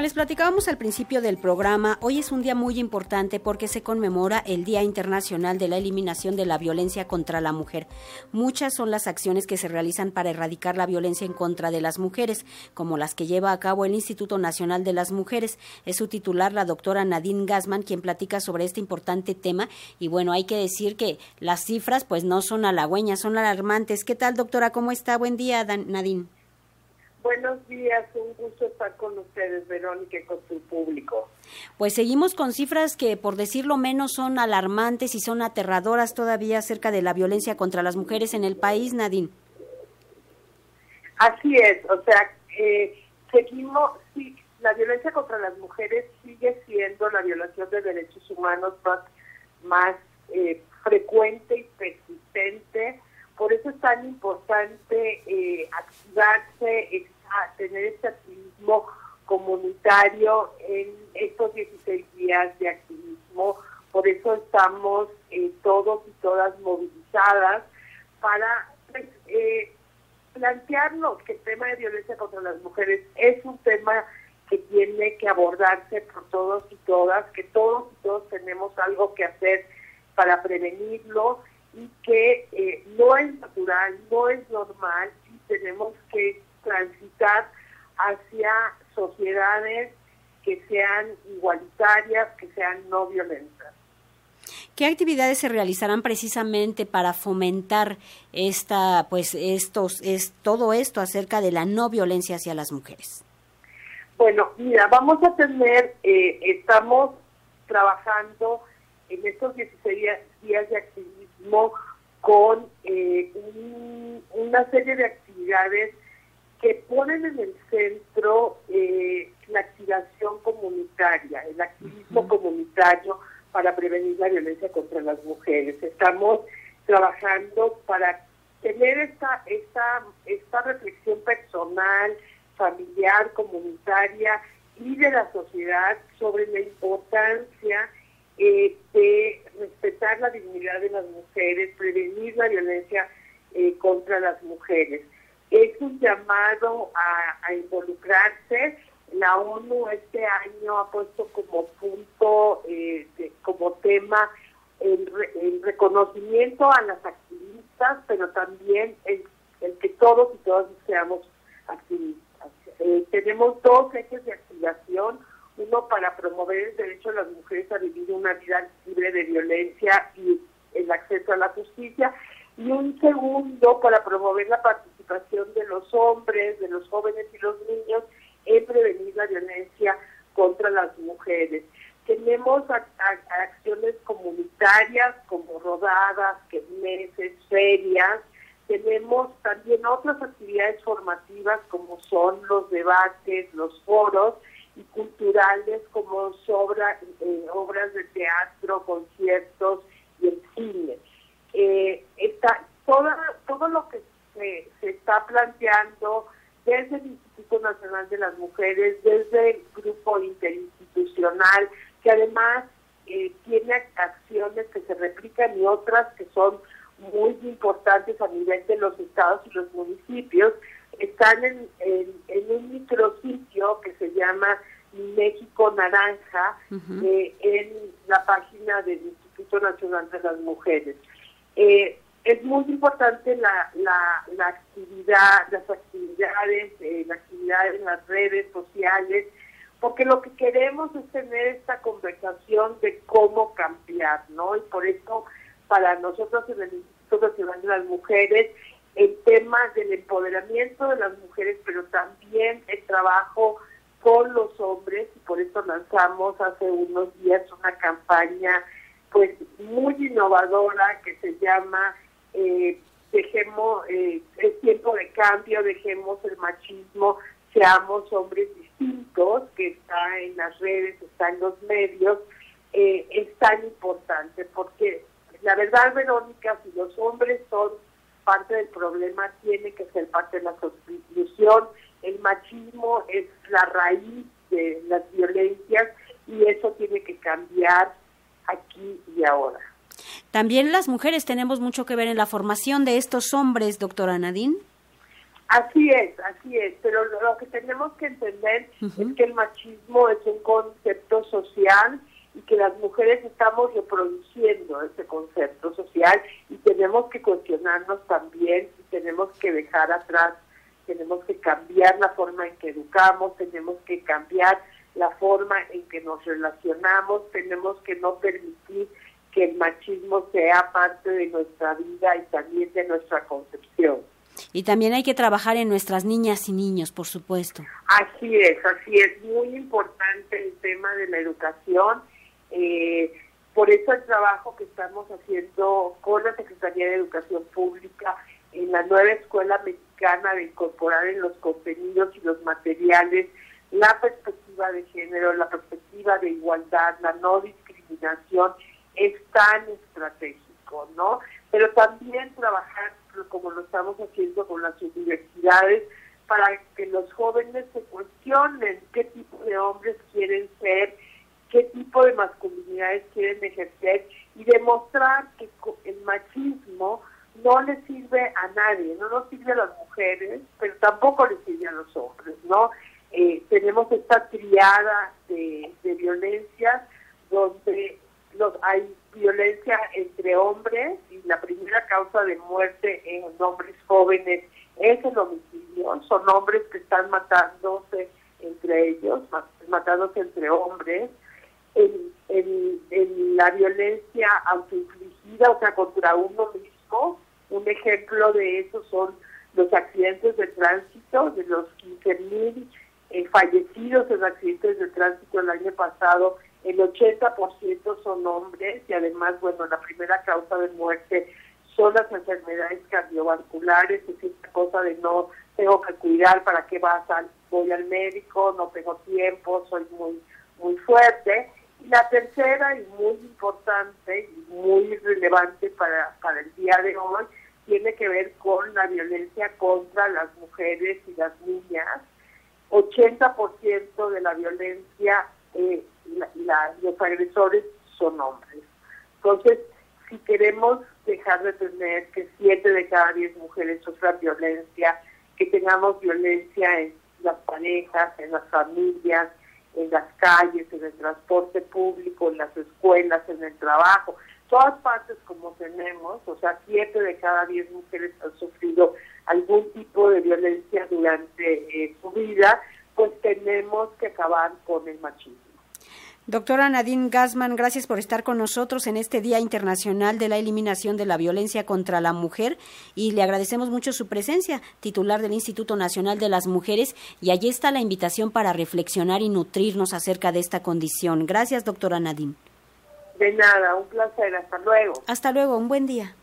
les platicábamos al principio del programa, hoy es un día muy importante porque se conmemora el Día Internacional de la Eliminación de la Violencia contra la Mujer. Muchas son las acciones que se realizan para erradicar la violencia en contra de las mujeres, como las que lleva a cabo el Instituto Nacional de las Mujeres. Es su titular, la doctora Nadine Gassman, quien platica sobre este importante tema. Y bueno, hay que decir que las cifras pues no son halagüeñas, son alarmantes. ¿Qué tal, doctora? ¿Cómo está? Buen día, Nadine. Buenos días, un gusto estar con ustedes, Verónica, y con su público. Pues seguimos con cifras que, por decirlo menos, son alarmantes y son aterradoras todavía acerca de la violencia contra las mujeres en el país, Nadine. Así es, o sea, eh, seguimos, sí, la violencia contra las mujeres sigue siendo la violación de derechos humanos más, más eh, frecuente y persistente por eso es tan importante eh, activarse, tener este activismo comunitario en estos 16 días de activismo. Por eso estamos eh, todos y todas movilizadas para pues, eh, plantearnos que el tema de violencia contra las mujeres es un tema que tiene que abordarse por todos y todas, que todos y todos tenemos algo que hacer para prevenirlo y que eh, no es natural, no es normal y tenemos que transitar hacia sociedades que sean igualitarias, que sean no violentas. ¿Qué actividades se realizarán precisamente para fomentar esta, pues, estos, es todo esto acerca de la no violencia hacia las mujeres? Bueno, mira, vamos a tener, eh, estamos trabajando en estos 16 días de actividad con eh, una serie de actividades que ponen en el centro eh, la activación comunitaria, el activismo comunitario para prevenir la violencia contra las mujeres. Estamos trabajando para tener esta, esta, esta reflexión personal, familiar, comunitaria y de la sociedad sobre la importancia eh, de respetar la dignidad de las mujeres, prevenir la violencia eh, contra las mujeres. Es un llamado a, involucrarse. La ONU este año ha puesto como punto, eh, como tema, el, reconocimiento a las activistas, pero también el, que todos y todas seamos activistas. tenemos dos ejes de activación uno para promover el derecho de las mujeres a vivir una vida libre de violencia y el acceso a la justicia, y un segundo para promover la participación de los hombres, de los jóvenes y los niños en prevenir la violencia contra las mujeres. Tenemos acciones comunitarias como rodadas, meses, ferias, tenemos también otras actividades formativas como son los debates, los foros, y culturales como sobra, eh, obras de teatro, conciertos y el cine. Eh, está toda, todo lo que se, se está planteando desde el Instituto Nacional de las Mujeres, desde el grupo interinstitucional, que además eh, tiene acciones que se replican y otras que son muy importantes a nivel de los estados y los municipios, están en, en, un micrositio que se llama México Naranja eh, en la página del Instituto Nacional de las Mujeres. Eh, es muy importante la, la, actividad, las actividades, eh, la actividad en las redes sociales, porque lo que queremos es tener esta conversación de cómo cambiar, ¿no? Y por eso, para nosotros en el Instituto Nacional de las Mujeres, el tema del empoderamiento de las mujeres, pero también el trabajo con los hombres y por eso lanzamos hace unos días una campaña pues muy innovadora que se llama eh, dejemos eh, es tiempo de cambio dejemos el machismo seamos hombres distintos que está en las redes está en los medios eh, es tan importante porque la verdad Verónica si los hombres son parte del problema tiene que ser parte de la solución. El machismo es la raíz de las violencias y eso tiene que cambiar aquí y ahora. También las mujeres tenemos mucho que ver en la formación de estos hombres, doctora Nadine. Así es, así es, pero lo que tenemos que entender es que el machismo es un concepto social y que las mujeres estamos reproduciendo ese concepto social y tenemos que cuestionarnos también y tenemos que dejar atrás, tenemos que cambiar la forma en que educamos, tenemos que cambiar la forma en que nos relacionamos, tenemos que no permitir que el machismo sea parte de nuestra vida y también de nuestra concepción. Y también hay que trabajar en nuestras niñas y niños, por supuesto. Así es, así es, muy importante el tema de la educación. Eh, por eso el trabajo que estamos haciendo con la Secretaría de Educación Pública en la nueva escuela mexicana de incorporar en los contenidos y los materiales la perspectiva de género, la perspectiva de igualdad, la no discriminación, tan estratégico, ¿no? Pero también trabajar como lo estamos haciendo con las universidades, para que los jóvenes se cuestionen qué tipo de hombres quieren ser, qué tipo de masculinidades quieren ejercer y demostrar que el machismo no le sirve a nadie, no nos sirve a las mujeres, pero tampoco le sirve a los hombres, ¿no? Eh, tenemos esta triada de, de violencias donde los, hay violencia entre hombres y la primera causa de muerte en hombres jóvenes es el homicidio. Son hombres que están matándose entre ellos, matándose entre hombres. En, la violencia autoinfligida, o sea, contra uno mismo, un ejemplo de eso son los accidentes de tránsito, de los 15.000 eh, fallecidos en accidentes de tránsito el año pasado el 80% son hombres y además, bueno, la primera causa de muerte son las enfermedades cardiovasculares, es esta cosa de no tengo que cuidar para qué vas al, voy al médico, no tengo tiempo, soy muy muy fuerte. Y la tercera y muy importante y muy relevante para, para el día de hoy tiene que ver con la violencia contra las mujeres y las niñas. 80% de la violencia eh, los agresores son hombres. Entonces, si queremos dejar de tener que siete de cada diez mujeres sufran violencia, que tengamos violencia en las parejas, en las familias, en las calles, en el transporte público, en las escuelas, en el trabajo, todas partes como tenemos, o sea, siete de cada diez mujeres han sufrido algún tipo de violencia durante eh, su vida, pues tenemos que acabar con el machismo. Doctora Nadine Gassman, gracias por estar con nosotros en este Día Internacional de la Eliminación de la Violencia contra la Mujer y le agradecemos mucho su presencia, titular del Instituto Nacional de las Mujeres, y allí está la invitación para reflexionar y nutrirnos acerca de esta condición. Gracias, doctora Nadine. De nada, un placer, hasta luego. Hasta luego, un buen día.